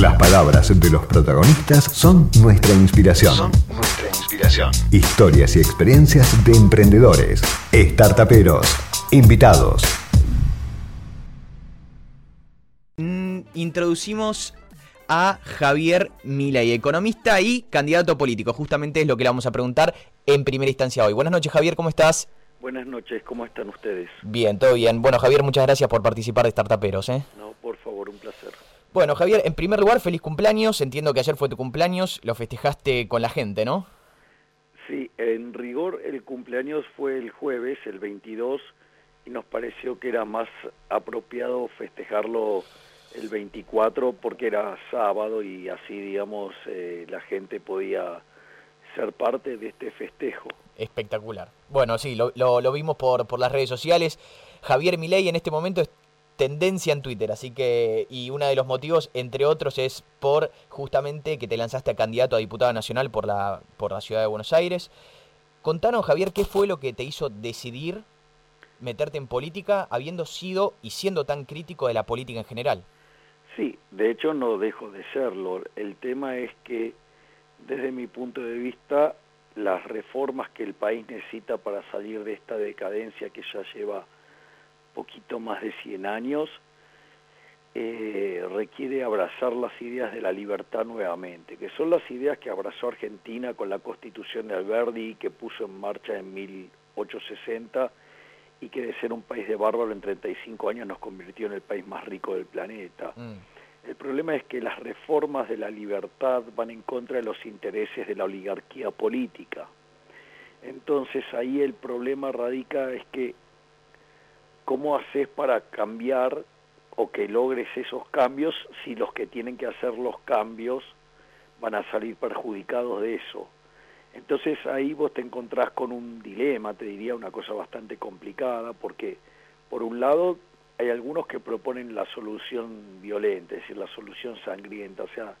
Las palabras de los protagonistas son nuestra inspiración. Son nuestra inspiración. Historias y experiencias de emprendedores, startuperos, invitados. Mm, introducimos a Javier Milei, economista y candidato político. Justamente es lo que le vamos a preguntar en primera instancia hoy. Buenas noches, Javier, ¿cómo estás? Buenas noches, ¿cómo están ustedes? Bien, todo bien. Bueno, Javier, muchas gracias por participar de Startuperos. ¿eh? No, por favor, un placer. Bueno, Javier, en primer lugar, feliz cumpleaños. Entiendo que ayer fue tu cumpleaños, lo festejaste con la gente, ¿no? Sí, en rigor el cumpleaños fue el jueves, el 22, y nos pareció que era más apropiado festejarlo el 24 porque era sábado y así, digamos, eh, la gente podía ser parte de este festejo. Espectacular. Bueno, sí, lo, lo, vimos por, por las redes sociales. Javier Milei en este momento tendencia en Twitter, así que, y uno de los motivos, entre otros, es por justamente que te lanzaste a candidato a diputado nacional por la, por la ciudad de Buenos Aires. Contanos, Javier, ¿qué fue lo que te hizo decidir meterte en política habiendo sido y siendo tan crítico de la política en general? Sí, de hecho no dejo de serlo. El tema es que desde mi punto de vista, las reformas que el país necesita para salir de esta decadencia que ya lleva poquito más de 100 años, eh, requiere abrazar las ideas de la libertad nuevamente, que son las ideas que abrazó Argentina con la constitución de Alberdi que puso en marcha en 1860 y que de ser un país de bárbaro en 35 años nos convirtió en el país más rico del planeta. Mm. El problema es que las reformas de la libertad van en contra de los intereses de la oligarquía política. Entonces ahí el problema radica es que cómo haces para cambiar o que logres esos cambios si los que tienen que hacer los cambios van a salir perjudicados de eso. Entonces ahí vos te encontrás con un dilema, te diría una cosa bastante complicada, porque por un lado hay algunos que proponen la solución violenta, es decir, la solución sangrienta, o sea,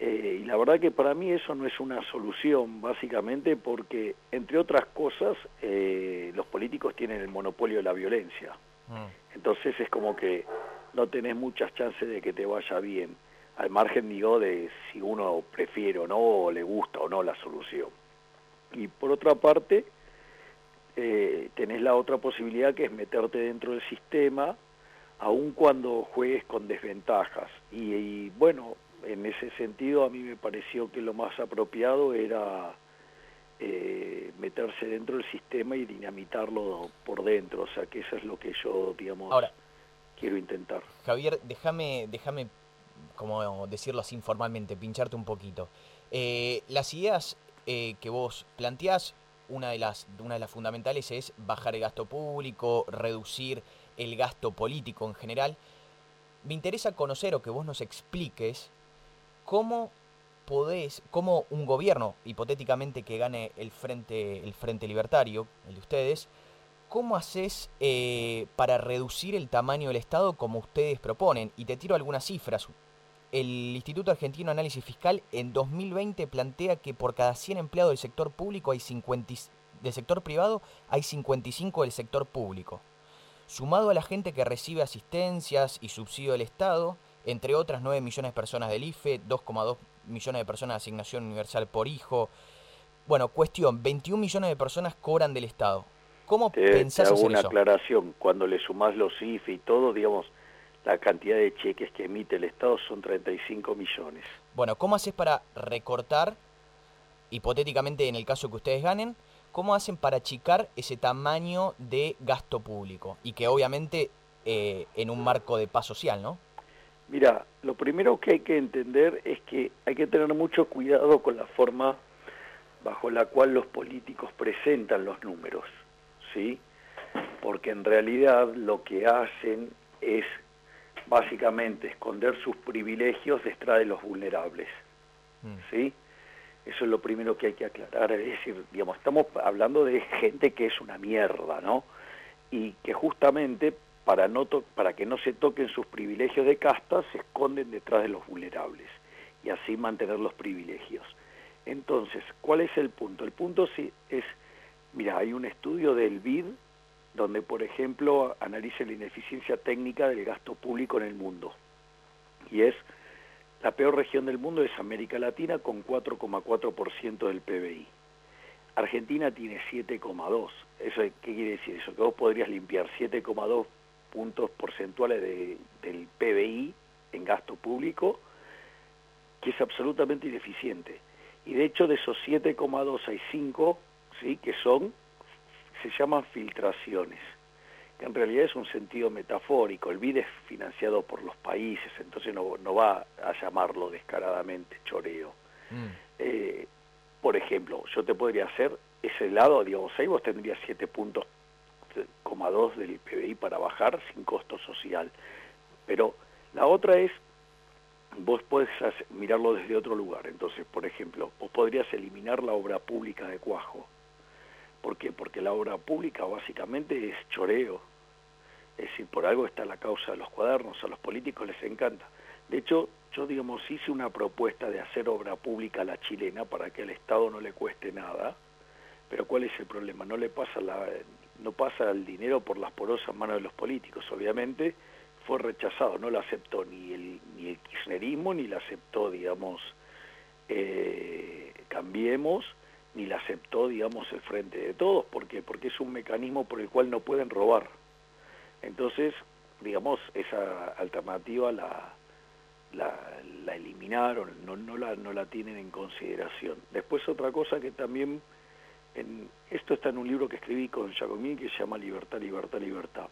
eh, y la verdad que para mí eso no es una solución, básicamente porque, entre otras cosas, eh, los políticos tienen el monopolio de la violencia. Mm. Entonces es como que no tenés muchas chances de que te vaya bien, al margen, digo, de si uno prefiere o no, o le gusta o no la solución. Y por otra parte, eh, tenés la otra posibilidad que es meterte dentro del sistema, aun cuando juegues con desventajas. Y, bueno, en ese sentido a mí me pareció que lo más apropiado era eh, meterse dentro del sistema y dinamitarlo por dentro, o sea que eso es lo que yo, digamos, quiero intentar. Javier, déjame, déjame, como decirlo así informalmente, pincharte un poquito. Eh, las ideas eh, que vos planteás una de, las, una de las fundamentales es bajar el gasto público, reducir el gasto político en general. Me interesa conocer o que vos nos expliques cómo podés, cómo un gobierno, hipotéticamente que gane el frente, el frente libertario, el de ustedes, ¿cómo haces eh, para reducir el tamaño del Estado como ustedes proponen? Y te tiro algunas cifras el Instituto Argentino de Análisis Fiscal en 2020 plantea que por cada 100 empleados del sector público hay 50, del sector privado hay 55 del sector público. Sumado a la gente que recibe asistencias y subsidio del Estado, entre otras 9 millones de personas del IFE, 2,2 millones de personas de asignación universal por hijo. Bueno, cuestión, 21 millones de personas cobran del Estado. ¿Cómo te, pensás te hago una aclaración, cuando le sumás los IFE y todo, digamos, la cantidad de cheques que emite el Estado son 35 millones. Bueno, ¿cómo haces para recortar, hipotéticamente en el caso que ustedes ganen, cómo hacen para achicar ese tamaño de gasto público? Y que obviamente eh, en un marco de paz social, ¿no? Mira, lo primero que hay que entender es que hay que tener mucho cuidado con la forma bajo la cual los políticos presentan los números, ¿sí? Porque en realidad lo que hacen es básicamente esconder sus privilegios detrás de los vulnerables. Mm. ¿Sí? Eso es lo primero que hay que aclarar, es decir, digamos, estamos hablando de gente que es una mierda, ¿no? Y que justamente para, no para que no se toquen sus privilegios de casta, se esconden detrás de los vulnerables y así mantener los privilegios. Entonces, ¿cuál es el punto? El punto es, mira, hay un estudio del BID donde, por ejemplo, analice la ineficiencia técnica del gasto público en el mundo. Y es La peor región del mundo es América Latina con 4,4% del PBI. Argentina tiene 7,2. ¿Eso qué quiere decir eso? Que vos podrías limpiar 7,2 puntos porcentuales del PBI en gasto público, que es absolutamente ineficiente. Y de hecho de esos 7,2 hay 5, ¿sí? que son, se llaman filtraciones que en realidad es un sentido metafórico. El BID es financiado por los países, entonces no, no va a llamarlo descaradamente choreo. Mm. Eh, por ejemplo, yo te podría hacer ese lado, digamos, ahí vos tendrías 7 puntos, del PBI para bajar sin costo social. Pero la otra es, vos podés mirarlo desde otro lugar. Entonces, por ejemplo, vos podrías eliminar la obra pública de Cuajo ¿Por qué? Porque la obra pública básicamente es choreo. Es decir, por algo está la causa de los cuadernos, a los políticos les encanta. De hecho, yo digamos hice una propuesta de hacer obra pública a la chilena para que al Estado no le cueste nada, pero ¿cuál es el problema? No le pasa la, no pasa el dinero por las porosas manos de los políticos, obviamente fue rechazado, no lo aceptó ni el, ni el kirchnerismo, ni lo aceptó, digamos, eh, Cambiemos, ni la aceptó, digamos, el frente de todos. ¿Por qué? Porque es un mecanismo por el cual no pueden robar. Entonces, digamos, esa alternativa la, la, eliminaron, no, no, la, no la tienen en consideración. Después otra cosa que también, en, esto está en un libro que escribí con Jacomín que se llama Libertad, Libertad, Libertad.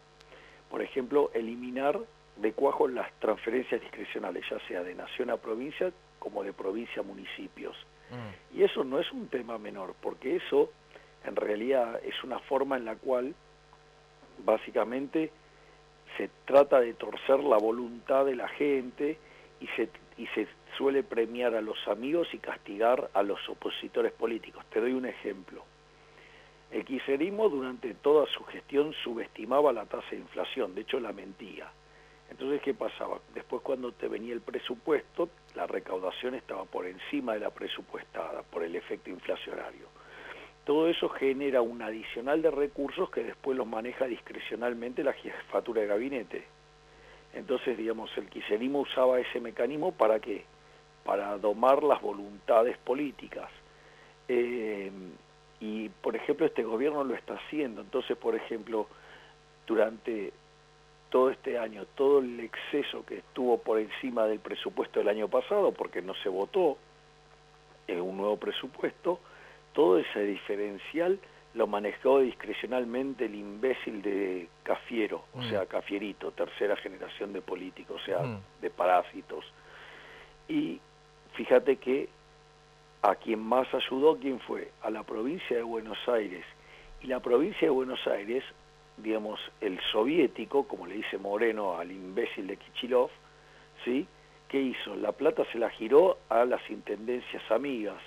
Por ejemplo, eliminar de cuajo las transferencias discrecionales, ya sea de nación a provincia como de provincia a municipios. Mm. Y eso no es un tema menor, porque eso en realidad es una forma en la cual básicamente se trata de torcer la voluntad de la gente y se, y se suele premiar a los amigos y castigar a los opositores políticos. Te doy un ejemplo. El kirchnerismo durante toda su gestión subestimaba la tasa de inflación, de hecho la mentía. Entonces, ¿qué pasaba? Después cuando te venía el presupuesto, la recaudación estaba por encima de la presupuestada por el efecto inflacionario. Todo eso genera un adicional de recursos que después los maneja discrecionalmente la jefatura de gabinete. Entonces, digamos, el kirchnerismo usaba ese mecanismo para qué? Para domar las voluntades políticas. Eh, y, por ejemplo, este gobierno lo está haciendo. Entonces, por ejemplo, durante todo este año, todo el exceso que estuvo por encima del presupuesto del año pasado, porque no se votó en un nuevo presupuesto, todo ese diferencial lo manejó discrecionalmente el imbécil de Cafiero, o sea, mm. Cafierito, tercera generación de políticos, o sea, mm. de parásitos. Y fíjate que a quien más ayudó, ¿quién fue? A la provincia de Buenos Aires. Y la provincia de Buenos Aires, digamos, el soviético, como le dice Moreno al imbécil de Kichilov, ¿sí? ¿Qué hizo? La plata se la giró a las intendencias amigas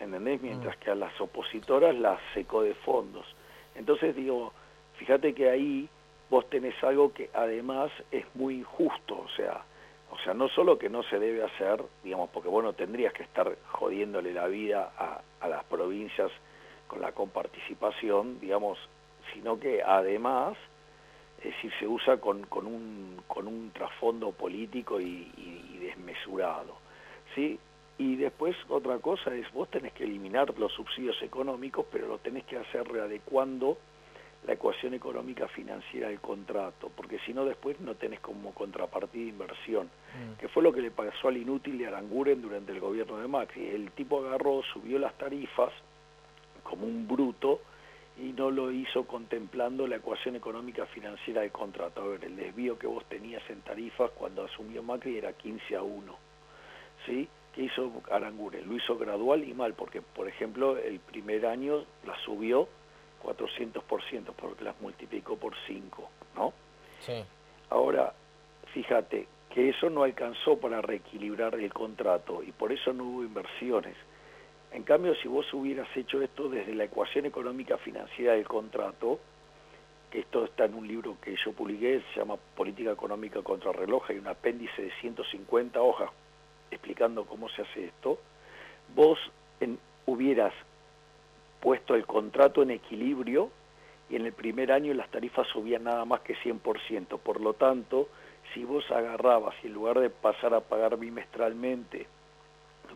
¿entendés? Mm. Mientras que a las opositoras las secó de fondos. Entonces digo, fíjate que ahí vos tenés algo que además es muy injusto, o sea, o sea, no solo que no se debe hacer, digamos, porque vos no tendrías que estar jodiéndole la vida a, a las provincias con la comparticipación, digamos, sino que además, es se usa con, con, un, con un trasfondo político y, y desmesurado. ¿sí? Y después otra cosa es, vos tenés que eliminar los subsidios económicos, pero lo tenés que hacer readecuando la ecuación económica financiera del contrato, porque si no después no tenés como contrapartida inversión, mm. que fue lo que le pasó al inútil de Aranguren durante el gobierno de Macri. El tipo agarró, subió las tarifas como un bruto y no lo hizo contemplando la ecuación económica financiera del contrato. A ver, el desvío que vos tenías en tarifas cuando asumió Macri era 15 a 1, ¿sí?, que hizo Aranguren, lo hizo gradual y mal, porque por ejemplo el primer año la subió 400%, porque las multiplicó por 5, ¿no? Sí. Ahora, fíjate que eso no alcanzó para reequilibrar el contrato y por eso no hubo inversiones. En cambio, si vos hubieras hecho esto desde la ecuación económica financiera del contrato, que esto está en un libro que yo publiqué, se llama Política Económica contra Reloj, hay un apéndice de 150 hojas explicando cómo se hace esto, vos hubieras puesto el contrato en equilibrio y en el primer año las tarifas subían nada más que 100%. Por lo tanto, si vos agarrabas y en lugar de pasar a pagar bimestralmente,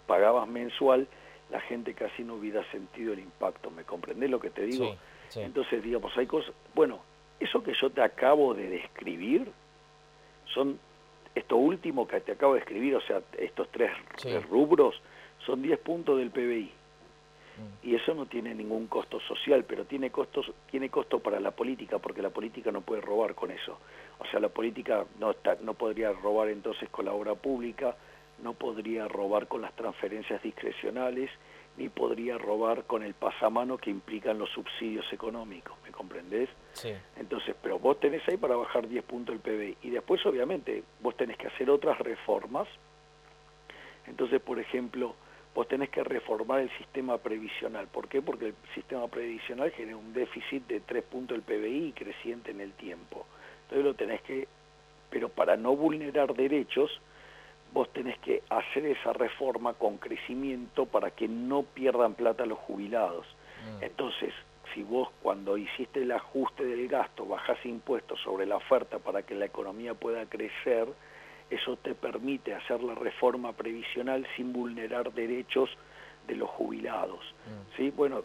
pagabas mensual, la gente casi no hubiera sentido el impacto. ¿Me comprendés lo que te digo? Entonces, digamos, hay cosas... Bueno, eso que yo te acabo de describir son esto último que te acabo de escribir, o sea, estos tres, rubros, son 10 puntos del PBI. Y eso no tiene ningún costo social, pero tiene costos tiene costo para la política, porque la política no puede robar con eso. O sea, la política no, está, no podría robar entonces con la obra pública, no podría robar con las transferencias discrecionales, ni podría robar con el pasamano que implican los subsidios económicos, ¿me comprendés? Sí. Entonces, pero vos tenés ahí para bajar 10 puntos el PBI. Y después, obviamente, vos tenés que hacer otras reformas. Entonces, por ejemplo, vos tenés que reformar el sistema previsional. ¿Por qué? Porque el sistema previsional genera un déficit de 3 puntos del PBI creciente en el tiempo. Entonces lo tenés que, pero para no vulnerar derechos, vos tenés que hacer esa reforma con crecimiento para que no pierdan plata los jubilados. Mm. Entonces, si vos cuando hiciste el ajuste del gasto bajás impuestos sobre la oferta para que la economía pueda crecer, eso te permite hacer la reforma previsional sin vulnerar derechos de los jubilados. Mm. ¿Sí? Bueno,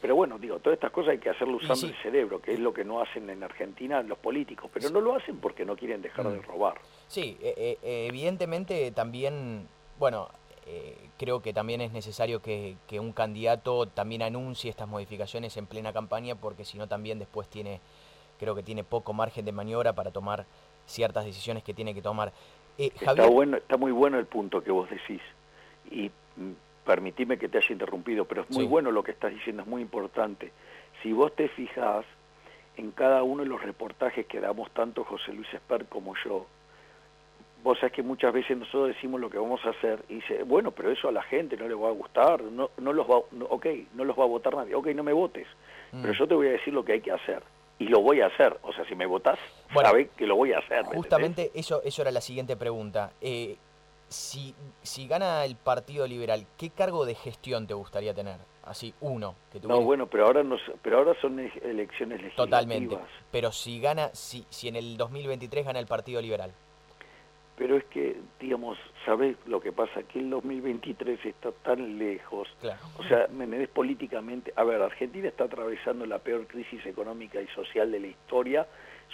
pero bueno, digo, todas estas cosas hay que hacerlo usando el cerebro, que es lo que no hacen en Argentina los políticos, pero no lo hacen porque no quieren dejar de mm. robar. Sí, e, e, evidentemente también, bueno, eh, creo que también es necesario que, un candidato también anuncie estas modificaciones en plena campaña, porque si no también después tiene, creo que tiene poco margen de maniobra para tomar ciertas decisiones que tiene que tomar. Eh, está, bueno, está muy bueno el punto que vos decís. Y mm, permitime que te haya interrumpido, pero es muy bueno lo que estás diciendo, es muy importante. Si vos te fijás en cada uno de los reportajes que damos tanto José Luis Esper como yo, vos sabés que muchas veces nosotros decimos lo que vamos a hacer y dice, bueno, pero eso a la gente no le va a gustar, no, no los va, ok, no los va a votar nadie, ok, no me votes, mm. pero yo te voy a decir lo que hay que hacer y lo voy a hacer, o sea, si me votás, bueno, que lo voy a hacer. Justamente eso, eso era la siguiente pregunta. Eh, si, si gana el Partido Liberal, ¿qué cargo de gestión te gustaría tener? Así, uno. Que no, bueno, pero ahora, no, pero ahora son elecciones legislativas. Totalmente. Pero si gana, si, si en el 2023 gana el Partido Liberal. Pero es que, digamos, ¿sabes lo que pasa? Que el 2023 está tan lejos. O sea, me políticamente. A ver, Argentina está atravesando la peor crisis económica y social de la historia,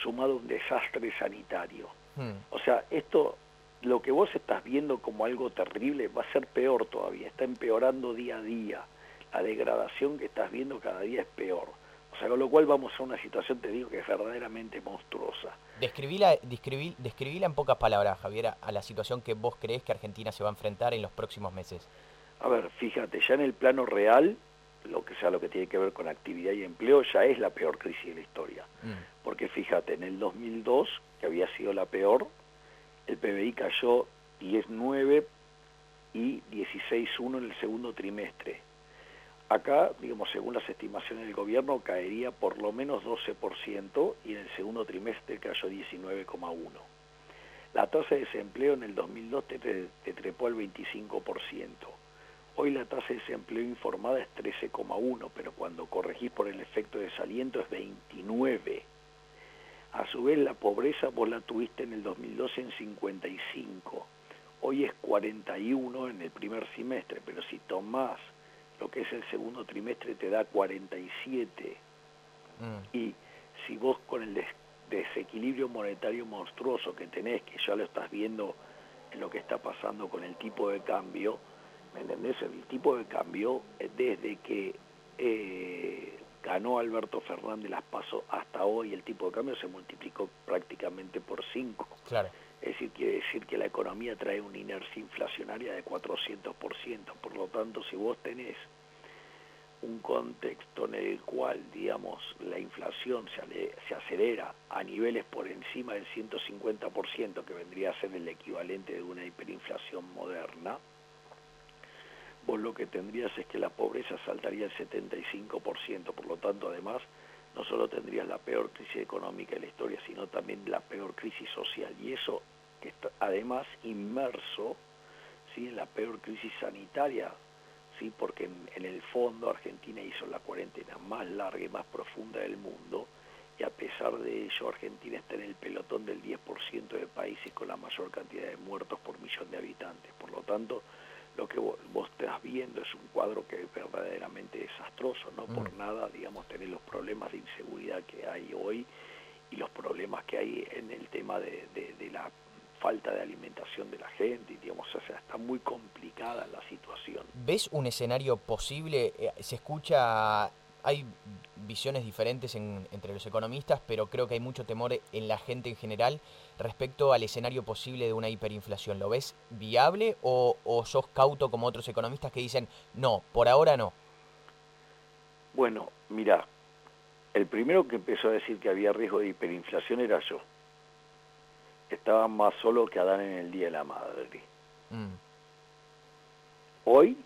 sumado a un desastre sanitario. Hmm. O sea, esto lo que vos estás viendo como algo terrible va a ser peor todavía, está empeorando día a día. La degradación que estás viendo cada día es peor. O sea, con lo cual vamos a una situación, te digo, que es verdaderamente monstruosa. Describíla, describí, describíla en pocas palabras, Javier, a la situación que vos crees que Argentina se va a enfrentar en los próximos meses. A ver, fíjate, ya en el plano real, lo que sea lo que tiene que ver con actividad y empleo, ya es la peor crisis de la historia. Mm. Porque fíjate, en el 2002, que había sido la peor, el PBI cayó 10,9 y 16,1 en el segundo trimestre. Acá, digamos, según las estimaciones del gobierno, caería por lo menos 12% y en el segundo trimestre cayó 19,1%. La tasa de desempleo en el 2002 te, trepó al 25%. Hoy la tasa de desempleo informada es 13,1, pero cuando corregís por el efecto de desaliento es 29. A su vez, la pobreza vos la tuviste en el 2012 en 55. Hoy es 41 en el primer semestre, pero si tomás lo que es el segundo trimestre te da 47. Mm. Y si vos con el desequilibrio monetario monstruoso que tenés, que ya lo estás viendo en lo que está pasando con el tipo de cambio, ¿me entendés? El tipo de cambio, eh, desde que eh, ganó Alberto Fernández las pasos hasta hoy, el tipo de cambio se multiplicó prácticamente por 5. Claro. Es decir, quiere decir que la economía trae una inercia inflacionaria de 400%. Por lo tanto, si vos tenés un contexto en el cual, digamos, la inflación se, se acelera a niveles por encima del 150%, que vendría a ser el equivalente de una hiperinflación moderna, vos lo que tendrías es que la pobreza saltaría el 75%, por lo tanto, además, no solo tendrías la peor crisis económica de la historia, sino también la peor crisis social, y eso que está además inmerso ¿sí? en la peor crisis sanitaria, ¿sí? porque en, el fondo Argentina hizo la cuarentena más larga y más profunda del mundo, y a pesar de ello Argentina está en el pelotón del 10% de países con la mayor cantidad de muertos por millón de habitantes. Por lo tanto, lo que vos, estás viendo es un cuadro que es verdaderamente desastroso, no por mm. nada, digamos, tener los problemas de inseguridad que hay hoy y los problemas que hay en el tema de, la falta de alimentación de la gente, digamos, o sea, está muy complicada la situación. ¿Ves un escenario posible? Eh, se escucha hay visiones diferentes entre los economistas, pero creo que hay mucho temor en la gente en general respecto al escenario posible de una hiperinflación. ¿Lo ves viable o, sos cauto como otros economistas que dicen, no, por ahora no? Bueno, mira, el primero que empezó a decir que había riesgo de hiperinflación era yo. Estaba más solo que Adán en el Día de la Madre. Mm. Hoy,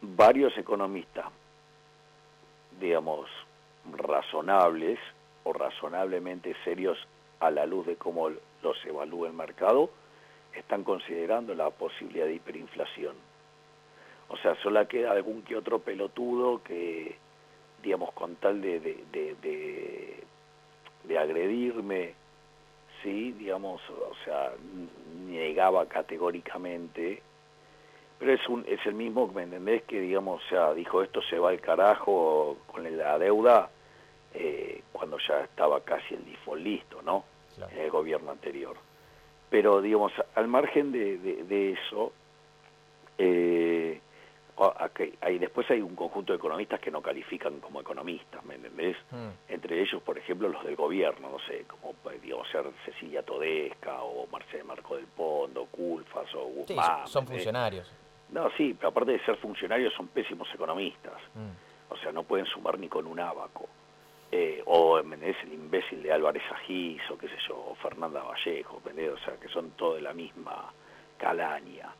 varios economistas digamos, razonables o razonablemente serios a la luz de cómo los evalúa el mercado, están considerando la posibilidad de hiperinflación. O sea, solo queda algún que otro pelotudo que, digamos, con tal de, de, de, agredirme, sí, digamos, o sea, negaba categóricamente pero es un es el mismo, ¿me entendés? Que digamos, o sea, dijo esto se va al carajo con la deuda eh, cuando ya estaba casi el default listo, ¿no? En el gobierno anterior. Pero digamos, al margen de, de, eso, eh, hay, después hay un conjunto de economistas que no califican como economistas, ¿me entendés? Mm. Entre ellos, por ejemplo, los del gobierno, no sé, como digamos ser Cecilia Todesca o Marcelo Marco del Pondo, Culfas o Guzmán. son funcionarios. No, sí, pero aparte de ser funcionarios son pésimos economistas. Mm. O sea, no pueden sumar ni con un abaco. Eh, o es el imbécil de Álvarez Agís, o qué sé yo, o Fernanda Vallejo, o sea, que son todos de la misma calaña.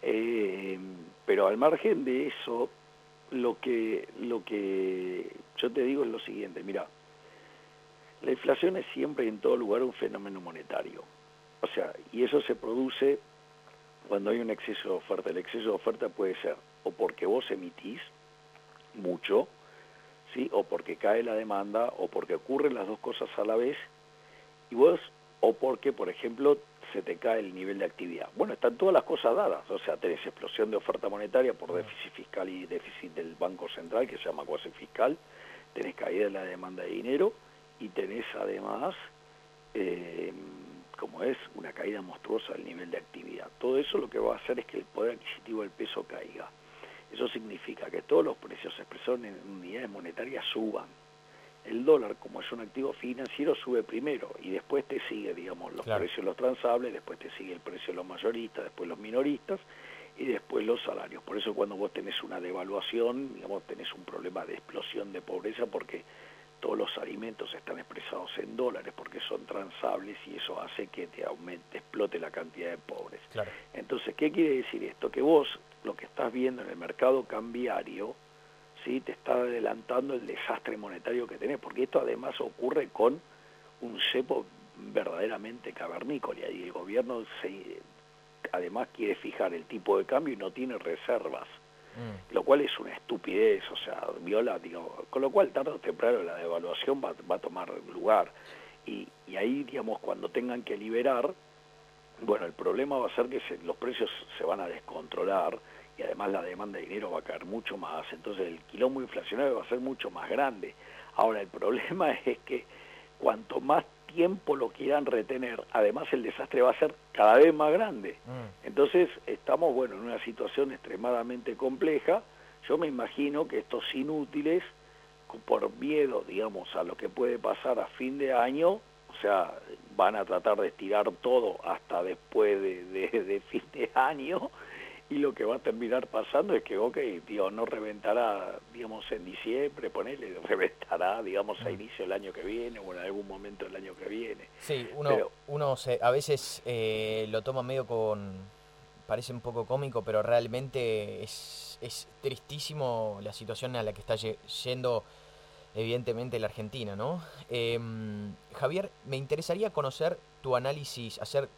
Eh, pero al margen de eso, lo que, lo que yo te digo es lo siguiente, mira, la inflación es siempre en todo lugar un fenómeno monetario. O sea, y eso se produce cuando hay un exceso de oferta. El exceso de oferta puede ser o porque vos emitís mucho, ¿sí? o porque cae la demanda, o porque ocurren las dos cosas a la vez, y vos, o porque, por ejemplo, se te cae el nivel de actividad. Bueno, están todas las cosas dadas, o sea, tenés explosión de oferta monetaria por déficit fiscal y déficit del Banco Central, que se llama cuasi fiscal, tenés caída de la demanda de dinero, y tenés además... Eh, como es una caída monstruosa del nivel de actividad. Todo eso lo que va a hacer es que el poder adquisitivo del peso caiga. Eso significa que todos los precios expresados en unidades monetarias suban. El dólar, como es un activo financiero, sube primero y después te sigue, digamos, los precios de los transables, después te sigue el precio de los mayoristas, después los minoristas y después los salarios. Por eso cuando vos tenés una devaluación, digamos, tenés un problema de explosión de pobreza porque todos los alimentos están expresados en dólares porque son transables y eso hace que te aumente, explote la cantidad de pobres. Entonces, ¿qué quiere decir esto? Que vos lo que estás viendo en el mercado cambiario, ¿sí? te está adelantando el desastre monetario que tenés, porque esto además ocurre con un cepo verdaderamente cavernícola y el gobierno se, además quiere fijar el tipo de cambio y no tiene reservas. Mm. lo cual es una estupidez, o sea, viola, con lo cual tarde o temprano la devaluación va, a tomar lugar. Y, ahí, digamos, cuando tengan que liberar, bueno, el problema va a ser que los precios se van a descontrolar y además la demanda de dinero va a caer mucho más, entonces el quilombo inflacionario va a ser mucho más grande. Ahora, el problema es que cuanto más tiempo lo quieran retener, además el desastre va a ser cada vez más grande. Mm. Entonces estamos, bueno, en una situación extremadamente compleja. Yo me imagino que estos inútiles, por miedo, digamos, a lo que puede pasar a fin de año, o sea, van a tratar de estirar todo hasta después de, de fin de año y lo que va a terminar pasando es que, ok, tío, no reventará, digamos, en diciembre, ponele, reventará, digamos, a mm. inicio del año que viene o en algún momento del año que viene. Sí, uno, uno se, a veces eh, lo toma medio con, parece un poco cómico, pero realmente es, es tristísimo la situación a la que está yendo evidentemente la Argentina, ¿no? Em, Javier, me interesaría conocer tu análisis, hacer,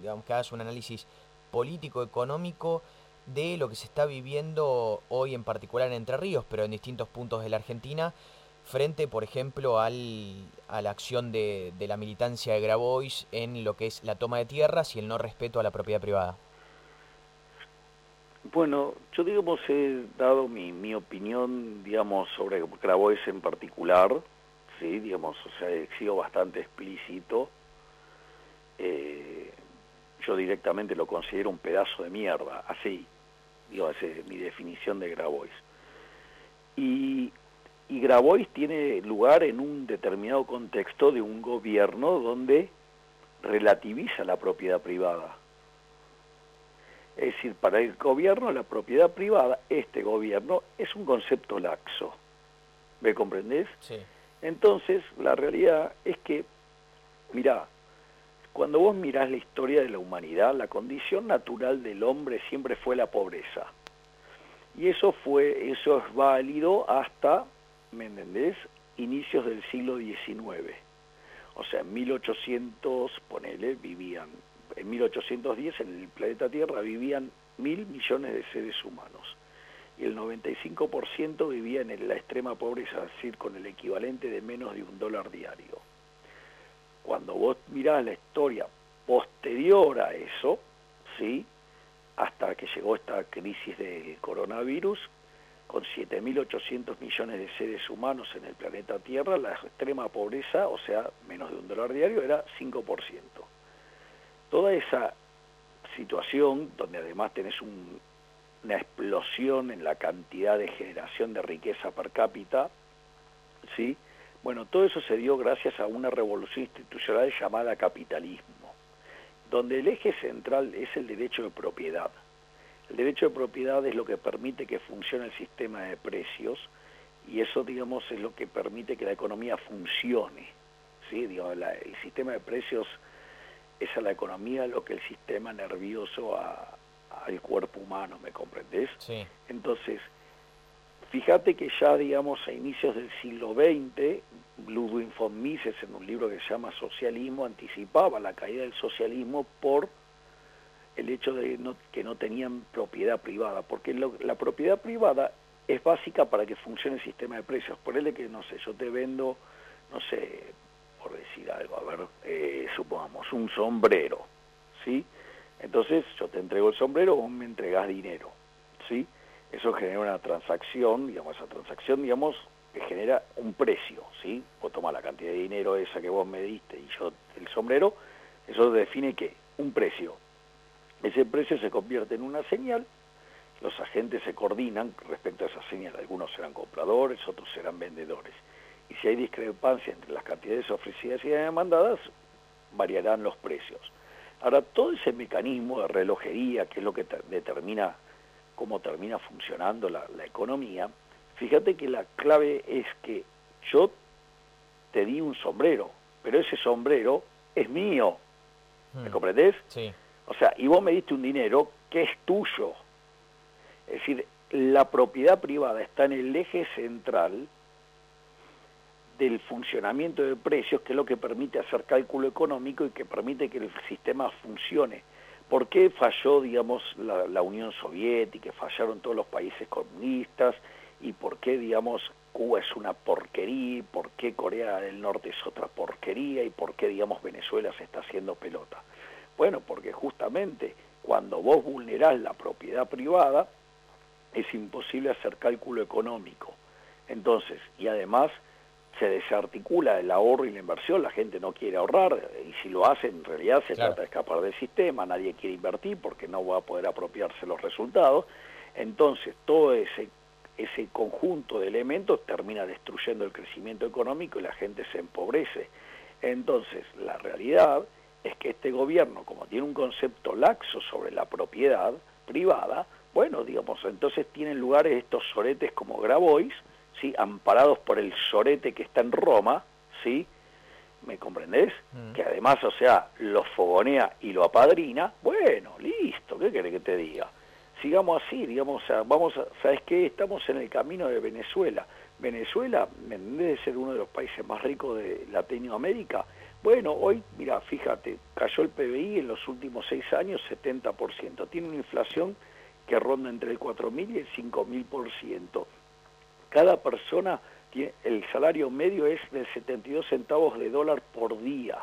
digamos, que hagas un análisis político, económico de lo que se está viviendo hoy en particular en Entre Ríos, pero en distintos puntos de la Argentina, frente, por ejemplo, al, a la acción de, de la militancia de Grabois en lo que es la toma de tierras y el no respeto a la propiedad privada? Bueno, yo digamos he dado mi, mi opinión, digamos, sobre Grabois en particular, sí, digamos, o sea, he sido bastante explícito. Eh, yo directamente lo considero un pedazo de mierda, así, digo, esa es mi definición de Grabois. Y, y Grabois tiene lugar en un determinado contexto de un gobierno donde relativiza la propiedad privada es decir, para el gobierno la propiedad privada, este gobierno, es un concepto laxo. ¿Me comprendés? Sí. Entonces, la realidad es que, mirá, cuando vos mirás la historia de la humanidad, la condición natural del hombre siempre fue la pobreza. Y eso fue, eso es válido hasta, ¿me entendés? Inicios del siglo XIX. O sea, en 1800, ponele, vivían en 1810 en el planeta Tierra vivían mil millones de seres humanos y el 95% vivía en la extrema pobreza, es decir, con el equivalente de menos de un dólar diario. Cuando vos mirás la historia posterior a eso, ¿sí? hasta que llegó esta crisis de coronavirus, con 7.800 millones de seres humanos en el planeta Tierra, la extrema pobreza, o sea, menos de un dólar diario, era 5% toda esa situación, donde además tenés una explosión en la cantidad de generación de riqueza per cápita, ¿sí? Bueno, todo eso se dio gracias a una revolución institucional llamada capitalismo, donde el eje central es el derecho de propiedad. El derecho de propiedad es lo que permite que funcione el sistema de precios y eso, digamos, es lo que permite que la economía funcione. ¿sí? el sistema de precios es a la economía lo que el sistema nervioso al cuerpo humano, ¿me comprendés? Sí. Entonces, fíjate que ya, digamos, a inicios del siglo XX, Ludwig von Mises, en un libro que se llama Socialismo, anticipaba la caída del socialismo por el hecho de que no tenían propiedad privada, porque la propiedad privada es básica para que funcione el sistema de precios. Por él que, no sé, yo te vendo, no sé, por decir algo, a ver, eh, supongamos, un sombrero, ¿sí? Entonces yo te entrego el sombrero, vos me entregas dinero, ¿sí? Eso genera una transacción, digamos, esa transacción, digamos, que genera un precio, ¿sí? Vos tomás la cantidad de dinero esa que vos me diste y yo el sombrero, eso define qué? Un precio. Ese precio se convierte en una señal, los agentes se coordinan respecto a esa señal, algunos serán compradores, otros serán vendedores y si hay discrepancia entre las cantidades ofrecidas y demandadas, variarán los precios. Ahora, todo ese mecanismo de relojería, que es lo que determina cómo termina funcionando la, economía, fíjate que la clave es que yo te di un sombrero, pero ese sombrero es mío. ¿Me hmm. comprendés? Sí. O sea, y vos me diste un dinero que es tuyo. Es decir, la propiedad privada está en el eje central del funcionamiento de precios, que es lo que permite hacer cálculo económico y que permite que el sistema funcione. ¿Por qué falló, digamos, la, Unión Soviética, fallaron todos los países comunistas, y por qué, digamos, Cuba es una porquería, y por qué Corea del Norte es otra porquería, y por qué, digamos, Venezuela se está haciendo pelota? Bueno, porque justamente cuando vos vulnerás la propiedad privada, es imposible hacer cálculo económico. Entonces, y además se desarticula el ahorro y la inversión, la gente no quiere ahorrar y si lo hace en realidad se trata de escapar del sistema, nadie quiere invertir porque no va a poder apropiarse los resultados, entonces todo ese, ese conjunto de elementos termina destruyendo el crecimiento económico y la gente se empobrece. Entonces la realidad es que este gobierno, como tiene un concepto laxo sobre la propiedad privada, bueno, digamos, entonces tienen lugares estos soretes como Grabois, ¿sí? amparados por el sorete que está en Roma, ¿sí? ¿me comprendés? Mm. Que además, o sea, lo fogonea y lo apadrina, bueno, listo, ¿qué querés que te diga? Sigamos así, digamos, o sea, vamos a, ¿sabes qué? Estamos en el camino de Venezuela. Venezuela, en vez de ser uno de los países más ricos de Latinoamérica, bueno, hoy, mira, fíjate, cayó el PBI en los últimos seis años 70%, tiene una inflación que ronda entre el 4.000 y el 5.000% cada persona el salario medio es de 72 centavos de dólar por día,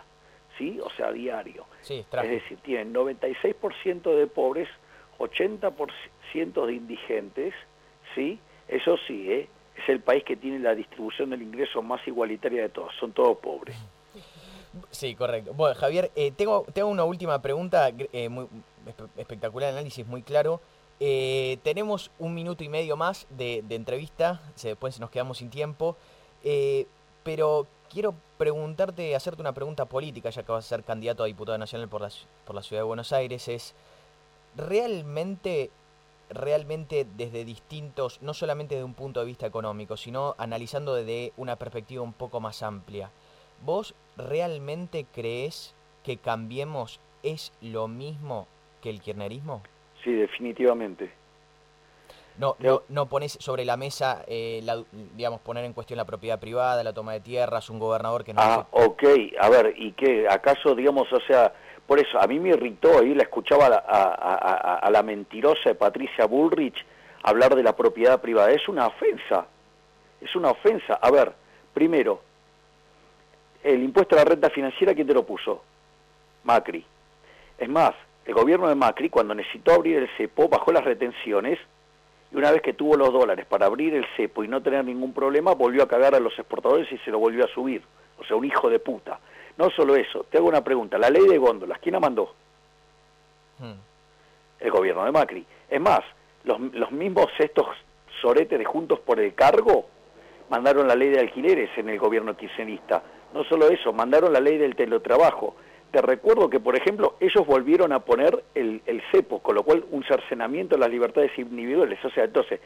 ¿sí? O sea, diario. Sí, es decir, tienen 96% de pobres, 80% de indigentes, ¿sí? Eso sí, ¿eh? es el país que tiene la distribución del ingreso más igualitaria de todos, son todos pobres. Sí, correcto. Bueno, Javier, eh, tengo, tengo una última pregunta, eh, muy espectacular análisis, muy claro. Eh, tenemos un minuto y medio más de, entrevista, después nos quedamos sin tiempo, eh, pero quiero preguntarte, hacerte una pregunta política, ya que vas a ser candidato a diputado nacional por la, por la ciudad de Buenos Aires, es, ¿realmente, realmente desde distintos, no solamente de un punto de vista económico, sino analizando desde una perspectiva un poco más amplia, ¿vos realmente crees que Cambiemos es lo mismo que el kirchnerismo? Sí, definitivamente. No, no, no pones sobre la mesa, eh, digamos, poner en cuestión la propiedad privada, la toma de tierras, un gobernador que no... Ah, ok. A ver, ¿y qué? ¿Acaso, digamos, o sea, por eso, a mí me irritó, y la escuchaba a, la mentirosa de Patricia Bullrich hablar de la propiedad privada. Es una ofensa. Es una ofensa. A ver, primero, el impuesto a la renta financiera, ¿quién te lo puso? Macri. Es más, el gobierno de Macri, cuando necesitó abrir el cepo, bajó las retenciones y una vez que tuvo los dólares para abrir el cepo y no tener ningún problema, volvió a cagar a los exportadores y se lo volvió a subir. O sea, un hijo de puta. No solo eso, te hago una pregunta. La ley de góndolas, ¿quién la mandó? Hmm. El gobierno de Macri. Es más, los, los mismos estos soretes de Juntos por el Cargo mandaron la ley de alquileres en el gobierno kirchnerista. No solo eso, mandaron la ley del teletrabajo te recuerdo que, por ejemplo, ellos volvieron a poner el, cepo, con lo cual un cercenamiento de las libertades individuales. O sea, entonces,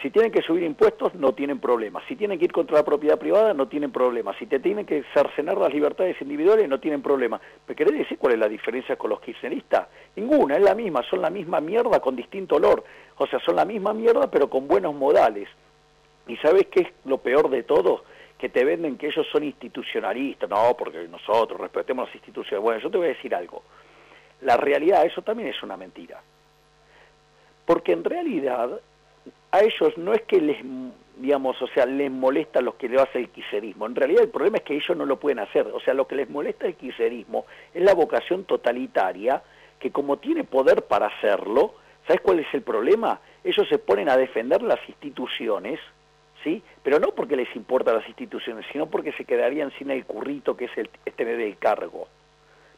si tienen que subir impuestos, no tienen problema. Si tienen que ir contra la propiedad privada, no tienen problema. Si te tienen que cercenar las libertades individuales, no tienen problema. ¿Me querés decir cuál es la diferencia con los kirchneristas? Ninguna, es la misma, son la misma mierda con distinto olor. O sea, son la misma mierda, pero con buenos modales. ¿Y sabes qué es lo peor de todo? Que te venden que ellos son institucionalistas, no, porque nosotros respetemos las instituciones. Bueno, yo te voy a decir algo. La realidad, eso también es una mentira. Porque en realidad a ellos no es que les, digamos, o sea, les molesta lo que le hace el quiserismo. En realidad el problema es que ellos no lo pueden hacer. O sea, lo que les molesta el quiserismo es la vocación totalitaria que como tiene poder para hacerlo, ¿sabes cuál es el problema? Ellos se ponen a defender las instituciones, ¿sí? Pero no porque les importan las instituciones, sino porque se quedarían sin el currito que es, el, tener el cargo.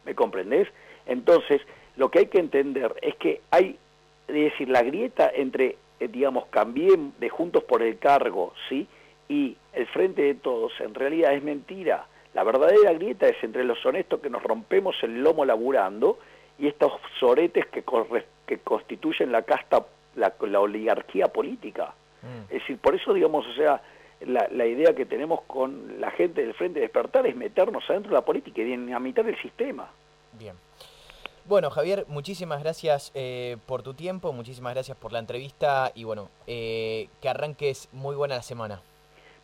¿Me comprendés? Entonces, lo que hay que entender es que hay, es decir, la grieta entre, eh, digamos, Cambien de Juntos por el Cargo, ¿sí? Y el Frente de Todos, en realidad es mentira. La verdadera grieta es entre los honestos que nos rompemos el lomo laburando y estos soretes que, que constituyen la casta, la oligarquía política. Mm. Es decir, por eso, digamos, o sea, la, idea que tenemos con la gente del Frente de Despertar es meternos adentro de la política y dinamitar el sistema. Bien. Bueno, Javier, muchísimas gracias eh, por tu tiempo, muchísimas gracias por la entrevista y bueno, eh, que arranques muy buena la semana.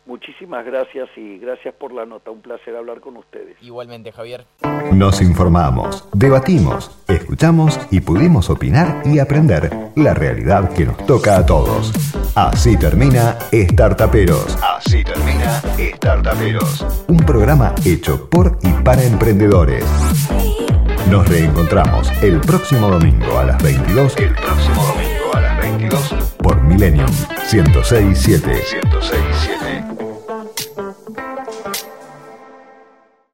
Muchísimas gracias y gracias por la nota. Un placer hablar con ustedes. Igualmente, Javier. Nos informamos, debatimos, escuchamos y pudimos opinar y aprender la realidad que nos toca a todos. Así termina Startaperos. Así termina Startaperos. Un programa hecho por y para emprendedores. Nos reencontramos el próximo domingo a las 22. El próximo domingo a las 22 por Millennium 1067. 1067.